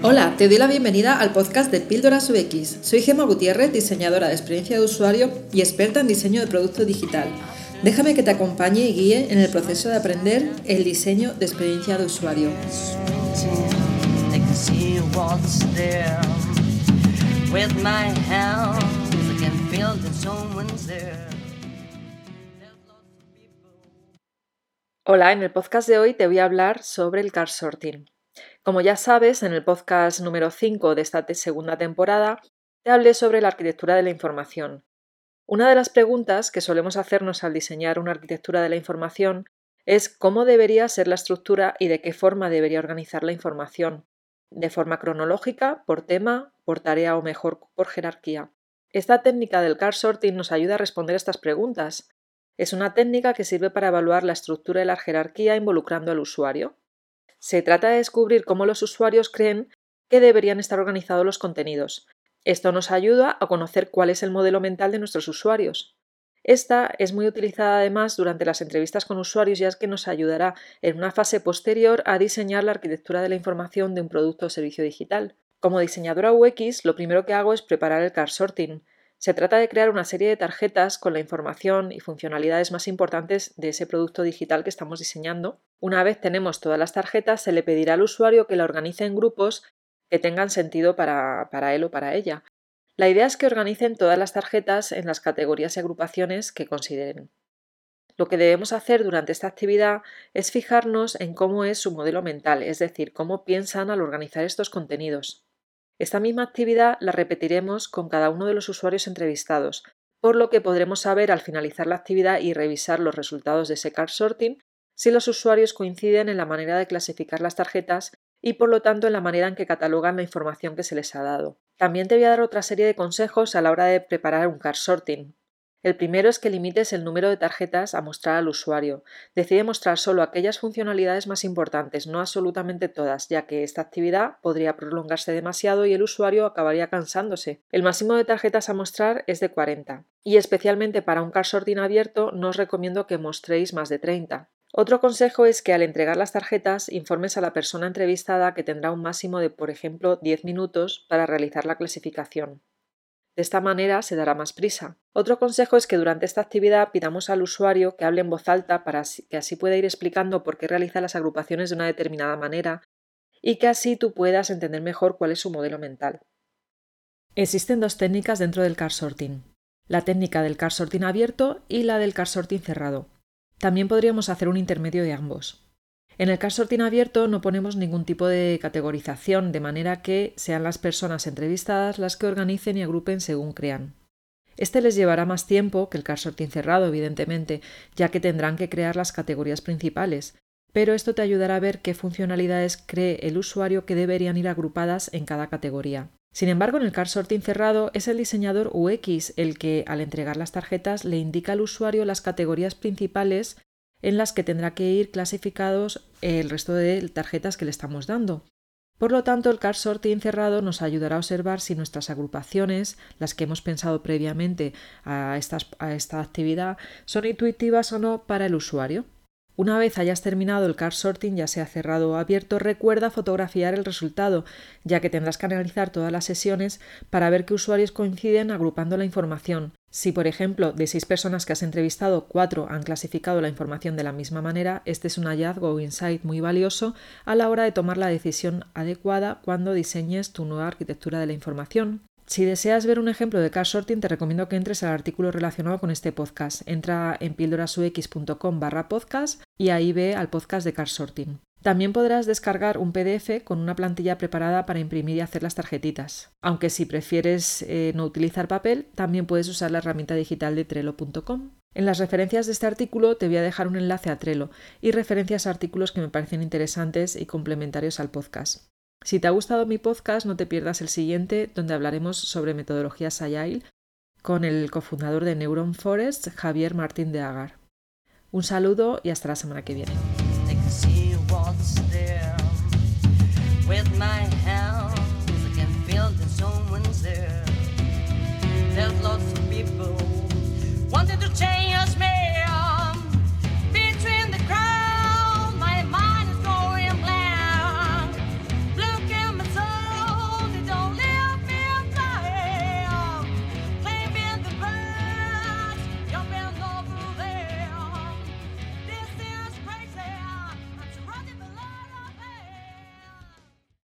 Hola, te doy la bienvenida al podcast de Píldoras UX. Soy Gemma Gutiérrez, diseñadora de experiencia de usuario y experta en diseño de producto digital. Déjame que te acompañe y guíe en el proceso de aprender el diseño de experiencia de usuario. Hola, en el podcast de hoy te voy a hablar sobre el car sorting. Como ya sabes, en el podcast número 5 de esta segunda temporada te hablé sobre la arquitectura de la información. Una de las preguntas que solemos hacernos al diseñar una arquitectura de la información es cómo debería ser la estructura y de qué forma debería organizar la información, de forma cronológica, por tema, por tarea o mejor por jerarquía. Esta técnica del car sorting nos ayuda a responder estas preguntas. Es una técnica que sirve para evaluar la estructura de la jerarquía involucrando al usuario. Se trata de descubrir cómo los usuarios creen que deberían estar organizados los contenidos. Esto nos ayuda a conocer cuál es el modelo mental de nuestros usuarios. Esta es muy utilizada además durante las entrevistas con usuarios ya que nos ayudará en una fase posterior a diseñar la arquitectura de la información de un producto o servicio digital. Como diseñadora UX, lo primero que hago es preparar el card sorting. Se trata de crear una serie de tarjetas con la información y funcionalidades más importantes de ese producto digital que estamos diseñando. Una vez tenemos todas las tarjetas, se le pedirá al usuario que la organice en grupos que tengan sentido para, para él o para ella. La idea es que organicen todas las tarjetas en las categorías y agrupaciones que consideren. Lo que debemos hacer durante esta actividad es fijarnos en cómo es su modelo mental, es decir, cómo piensan al organizar estos contenidos. Esta misma actividad la repetiremos con cada uno de los usuarios entrevistados, por lo que podremos saber al finalizar la actividad y revisar los resultados de ese card sorting si los usuarios coinciden en la manera de clasificar las tarjetas y por lo tanto en la manera en que catalogan la información que se les ha dado. También te voy a dar otra serie de consejos a la hora de preparar un card sorting. El primero es que limites el número de tarjetas a mostrar al usuario. Decide mostrar solo aquellas funcionalidades más importantes, no absolutamente todas, ya que esta actividad podría prolongarse demasiado y el usuario acabaría cansándose. El máximo de tarjetas a mostrar es de 40. Y especialmente para un car sorting abierto no os recomiendo que mostréis más de 30. Otro consejo es que al entregar las tarjetas informes a la persona entrevistada que tendrá un máximo de, por ejemplo, 10 minutos para realizar la clasificación. De esta manera se dará más prisa. Otro consejo es que durante esta actividad pidamos al usuario que hable en voz alta para que así pueda ir explicando por qué realiza las agrupaciones de una determinada manera y que así tú puedas entender mejor cuál es su modelo mental. Existen dos técnicas dentro del car sorting, la técnica del car sorting abierto y la del car sorting cerrado. También podríamos hacer un intermedio de ambos. En el caso sorting abierto no ponemos ningún tipo de categorización, de manera que sean las personas entrevistadas las que organicen y agrupen según crean. Este les llevará más tiempo que el car sorting cerrado, evidentemente, ya que tendrán que crear las categorías principales, pero esto te ayudará a ver qué funcionalidades cree el usuario que deberían ir agrupadas en cada categoría. Sin embargo, en el car sorting cerrado es el diseñador UX el que, al entregar las tarjetas, le indica al usuario las categorías principales en las que tendrá que ir clasificados el resto de tarjetas que le estamos dando. Por lo tanto, el card sorting cerrado nos ayudará a observar si nuestras agrupaciones, las que hemos pensado previamente a, a esta actividad, son intuitivas o no para el usuario. Una vez hayas terminado el card sorting, ya sea cerrado o abierto, recuerda fotografiar el resultado, ya que tendrás que analizar todas las sesiones para ver qué usuarios coinciden agrupando la información. Si, por ejemplo, de seis personas que has entrevistado, cuatro han clasificado la información de la misma manera, este es un hallazgo o insight muy valioso a la hora de tomar la decisión adecuada cuando diseñes tu nueva arquitectura de la información. Si deseas ver un ejemplo de car sorting, te recomiendo que entres al artículo relacionado con este podcast. Entra en píldorasux.com barra podcast y ahí ve al podcast de car sorting. También podrás descargar un PDF con una plantilla preparada para imprimir y hacer las tarjetitas. Aunque si prefieres eh, no utilizar papel, también puedes usar la herramienta digital de Trello.com. En las referencias de este artículo te voy a dejar un enlace a Trello y referencias a artículos que me parecen interesantes y complementarios al podcast. Si te ha gustado mi podcast, no te pierdas el siguiente, donde hablaremos sobre metodologías Agile con el cofundador de Neuron Forest, Javier Martín de Agar. Un saludo y hasta la semana que viene.